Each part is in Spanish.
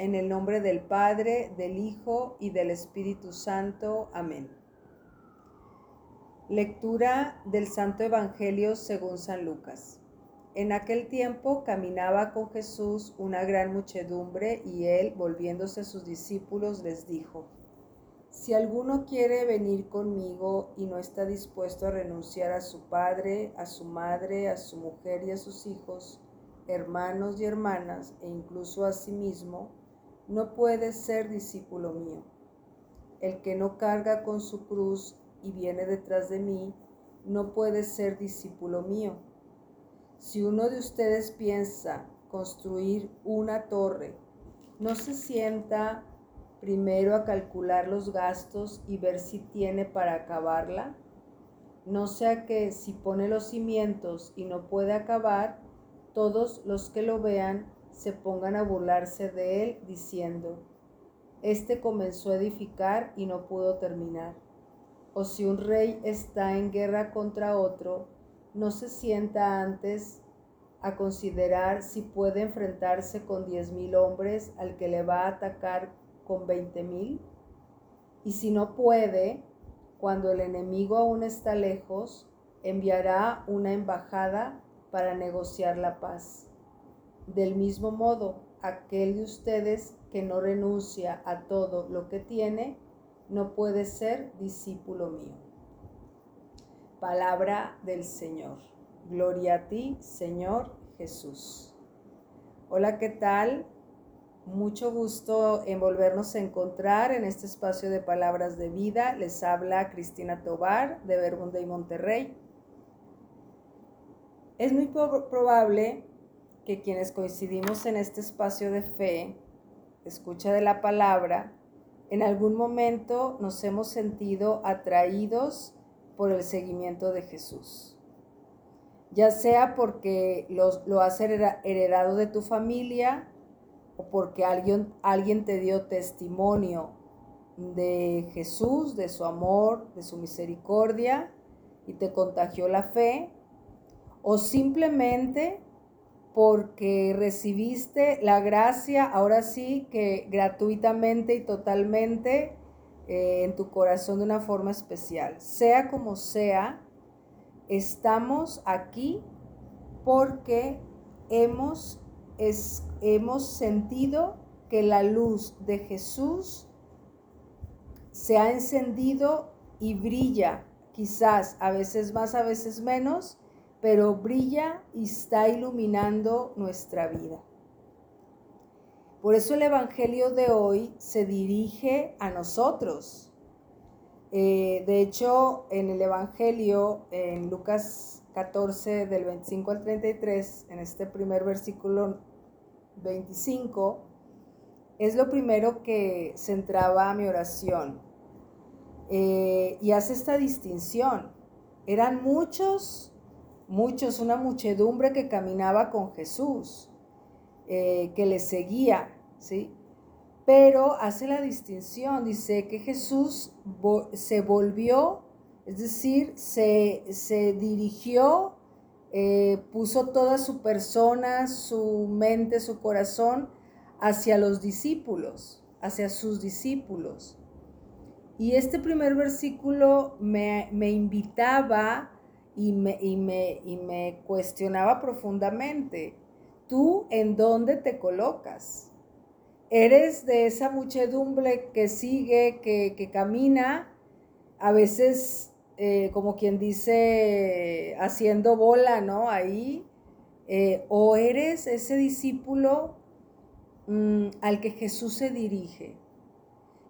En el nombre del Padre, del Hijo y del Espíritu Santo. Amén. Lectura del Santo Evangelio según San Lucas. En aquel tiempo caminaba con Jesús una gran muchedumbre y él, volviéndose a sus discípulos, les dijo, Si alguno quiere venir conmigo y no está dispuesto a renunciar a su padre, a su madre, a su mujer y a sus hijos, hermanos y hermanas, e incluso a sí mismo, no puede ser discípulo mío. El que no carga con su cruz y viene detrás de mí, no puede ser discípulo mío. Si uno de ustedes piensa construir una torre, no se sienta primero a calcular los gastos y ver si tiene para acabarla. No sea que si pone los cimientos y no puede acabar, todos los que lo vean se pongan a burlarse de él, diciendo, Este comenzó a edificar y no pudo terminar. O si un rey está en guerra contra otro, no se sienta antes a considerar si puede enfrentarse con diez mil hombres al que le va a atacar con veinte mil. Y si no puede, cuando el enemigo aún está lejos, enviará una embajada para negociar la paz. Del mismo modo, aquel de ustedes que no renuncia a todo lo que tiene, no puede ser discípulo mío. Palabra del Señor. Gloria a ti, Señor Jesús. Hola, ¿qué tal? Mucho gusto en volvernos a encontrar en este espacio de palabras de vida. Les habla Cristina Tobar de Verbunda y Monterrey. Es muy probable que quienes coincidimos en este espacio de fe, escucha de la palabra, en algún momento nos hemos sentido atraídos por el seguimiento de Jesús. Ya sea porque lo has heredado de tu familia o porque alguien, alguien te dio testimonio de Jesús, de su amor, de su misericordia y te contagió la fe, o simplemente porque recibiste la gracia, ahora sí que gratuitamente y totalmente eh, en tu corazón de una forma especial. Sea como sea, estamos aquí porque hemos, hemos sentido que la luz de Jesús se ha encendido y brilla, quizás a veces más, a veces menos, pero brilla y está iluminando nuestra vida. Por eso el Evangelio de hoy se dirige a nosotros. Eh, de hecho, en el Evangelio, en Lucas 14, del 25 al 33, en este primer versículo 25, es lo primero que centraba mi oración. Eh, y hace esta distinción. Eran muchos muchos, una muchedumbre que caminaba con Jesús, eh, que le seguía, ¿sí? Pero hace la distinción, dice que Jesús se volvió, es decir, se, dirigió, eh, puso toda su persona, su mente, su corazón hacia los discípulos, hacia sus discípulos. Y este primer versículo me, me invitaba y me, y me, y me cuestionaba profundamente, ¿tú en dónde te colocas? ¿Eres de esa muchedumbre que sigue, que, camina, a veces eh, como quien dice, haciendo bola, ¿no? Ahí. Eh, o eres ese discípulo mm, al que Jesús se dirige.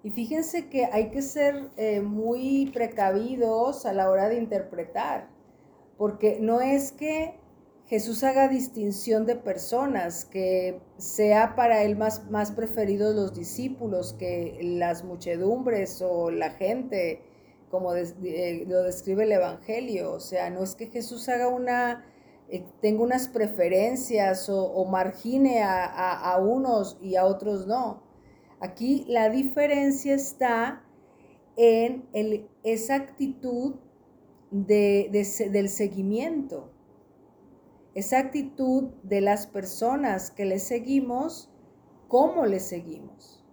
Y fíjense que hay que ser eh, muy precavidos a la hora de interpretar porque no es que Jesús haga distinción de personas, que sea para él más, más preferidos los discípulos que las muchedumbres o la gente, como eh, lo describe el Evangelio. O sea, no es que Jesús haga una, eh, tenga unas preferencias o, margine a, unos y a otros no. Aquí la diferencia está en esa actitud del seguimiento. Esa actitud de las personas que le seguimos cómo le seguimos.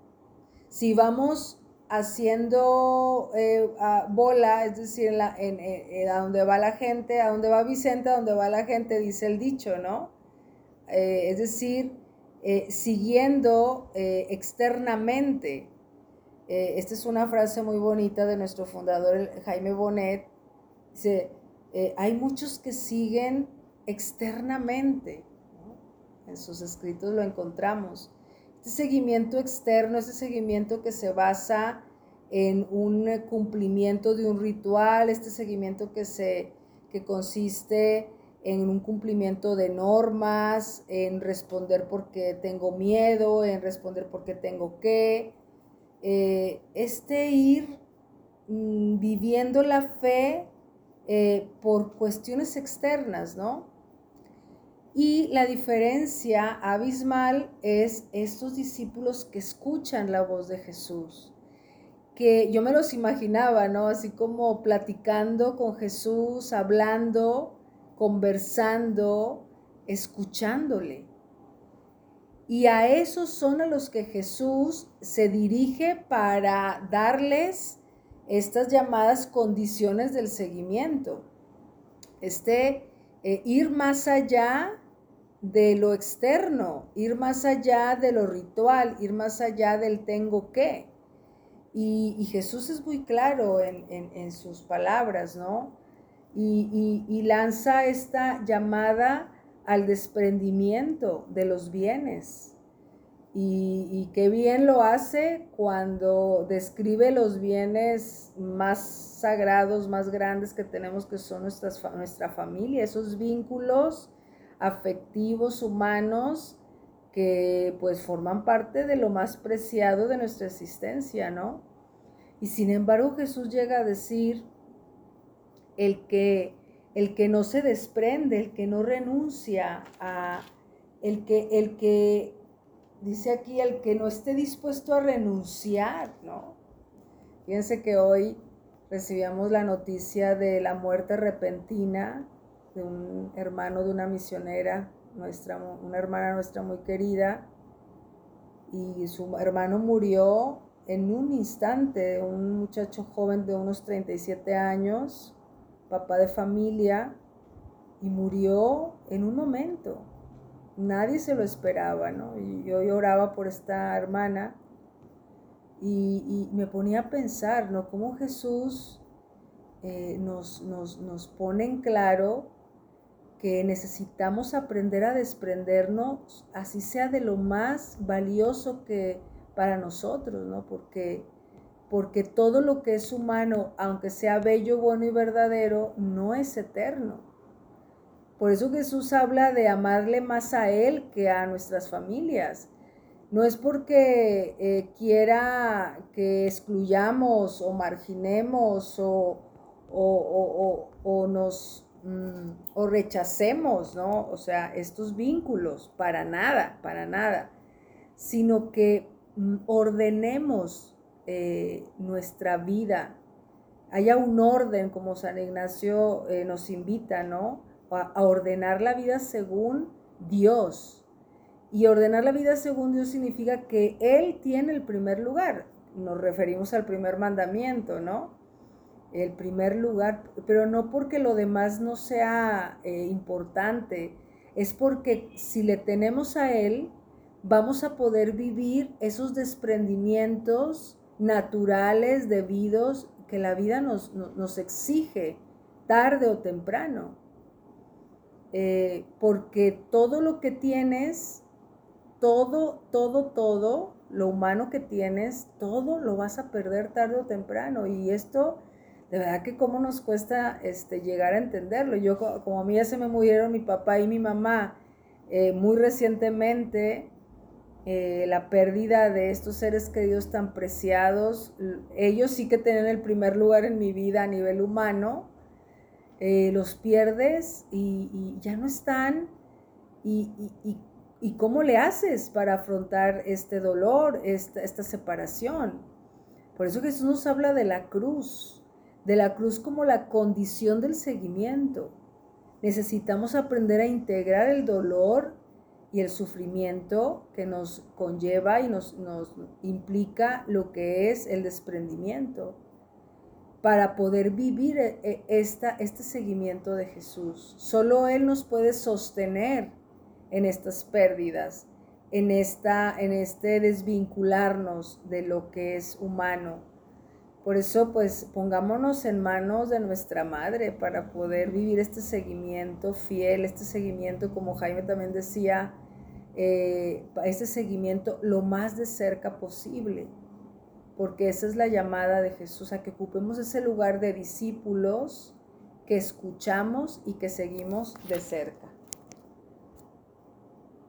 Si vamos haciendo eh, bola, es decir, en a donde va la gente, a donde va Vicente, a donde va la gente, dice el dicho, ¿no? Eh, es decir, eh, siguiendo externamente. esta es una frase muy bonita de nuestro fundador Jaime Bonet. Dice, hay muchos que siguen externamente. En sus escritos lo encontramos este seguimiento externo, este seguimiento que se basa en un cumplimiento de un ritual, este seguimiento que, se, que consiste en un cumplimiento de normas, en responder porque tengo miedo, en responder porque tengo que. Eh, este ir mm, viviendo la fe eh, por cuestiones externas, ¿no? Y la diferencia abismal es estos discípulos que escuchan la voz de Jesús, que yo me los imaginaba, ¿no? Así como platicando con Jesús, hablando, conversando, escuchándole. Y a esos son a los que Jesús se dirige para darles estas llamadas condiciones del seguimiento. Este eh, ir más allá de lo externo, ir más allá de lo ritual, ir más allá del tengo que. Y, Jesús es muy claro en, sus palabras, ¿no? Y, lanza esta llamada al desprendimiento de los bienes. Y, qué bien lo hace cuando describe los bienes más sagrados, más grandes que tenemos, que son nuestras, nuestra familia, esos vínculos afectivos humanos que pues forman parte de lo más preciado de nuestra existencia, ¿no? Y sin embargo Jesús llega a decir, el que, el que no se desprende, el que no renuncia a, el que, el que, dice aquí, el que no esté dispuesto a renunciar, ¿no? Fíjense que hoy recibíamos la noticia de la muerte repentina de un hermano de una misionera, nuestra, una hermana nuestra muy querida, y su hermano murió en un instante, un muchacho joven de unos 37 años, papá de familia, y murió en un momento. Nadie se lo esperaba, ¿no? Y yo lloraba por esta hermana y, me ponía a pensar, ¿no? Cómo Jesús eh, nos, nos, nos pone en claro que necesitamos aprender a desprendernos, así sea de lo más valioso que para nosotros, ¿no? Porque, porque todo lo que es humano, aunque sea bello, bueno y verdadero, no es eterno. Por eso Jesús habla de amarle más a Él que a nuestras familias. No es porque eh, quiera que excluyamos o marginemos o, o nos Mm, o rechacemos, ¿no? O sea, estos vínculos, para nada, para nada, sino que mm, ordenemos eh, nuestra vida, haya un orden, como San Ignacio eh, nos invita, ¿no? A, ordenar la vida según Dios. Y ordenar la vida según Dios significa que Él tiene el primer lugar. Nos referimos al primer mandamiento, ¿no? el primer lugar, pero no porque lo demás no sea eh, importante, es porque si le tenemos a Él, vamos a poder vivir esos desprendimientos naturales, debidos, que la vida nos, nos, exige tarde o temprano. Eh, porque todo lo que tienes, todo, todo, todo, lo humano que tienes, todo lo vas a perder tarde o temprano. Y esto de verdad que cómo nos cuesta este, llegar a entenderlo. Yo, como a mí ya se me murieron mi papá y mi mamá eh, muy recientemente, eh, la pérdida de estos seres queridos tan preciados, ellos sí que tienen el primer lugar en mi vida a nivel humano, eh, los pierdes y, ya no están. Y, y, cómo le haces para afrontar este dolor, esta, esta separación? Por eso Jesús nos habla de la cruz, de la cruz como la condición del seguimiento. Necesitamos aprender a integrar el dolor y el sufrimiento que nos conlleva y nos, nos implica lo que es el desprendimiento para poder vivir e, e, esta, este seguimiento de Jesús. Solo Él nos puede sostener en estas pérdidas, en, esta, en este desvincularnos de lo que es humano. Por eso, pues pongámonos en manos de nuestra madre para poder vivir este seguimiento fiel, este seguimiento, como Jaime también decía, eh, este seguimiento lo más de cerca posible porque esa es la llamada de Jesús, a que ocupemos ese lugar de discípulos que escuchamos y que seguimos de cerca.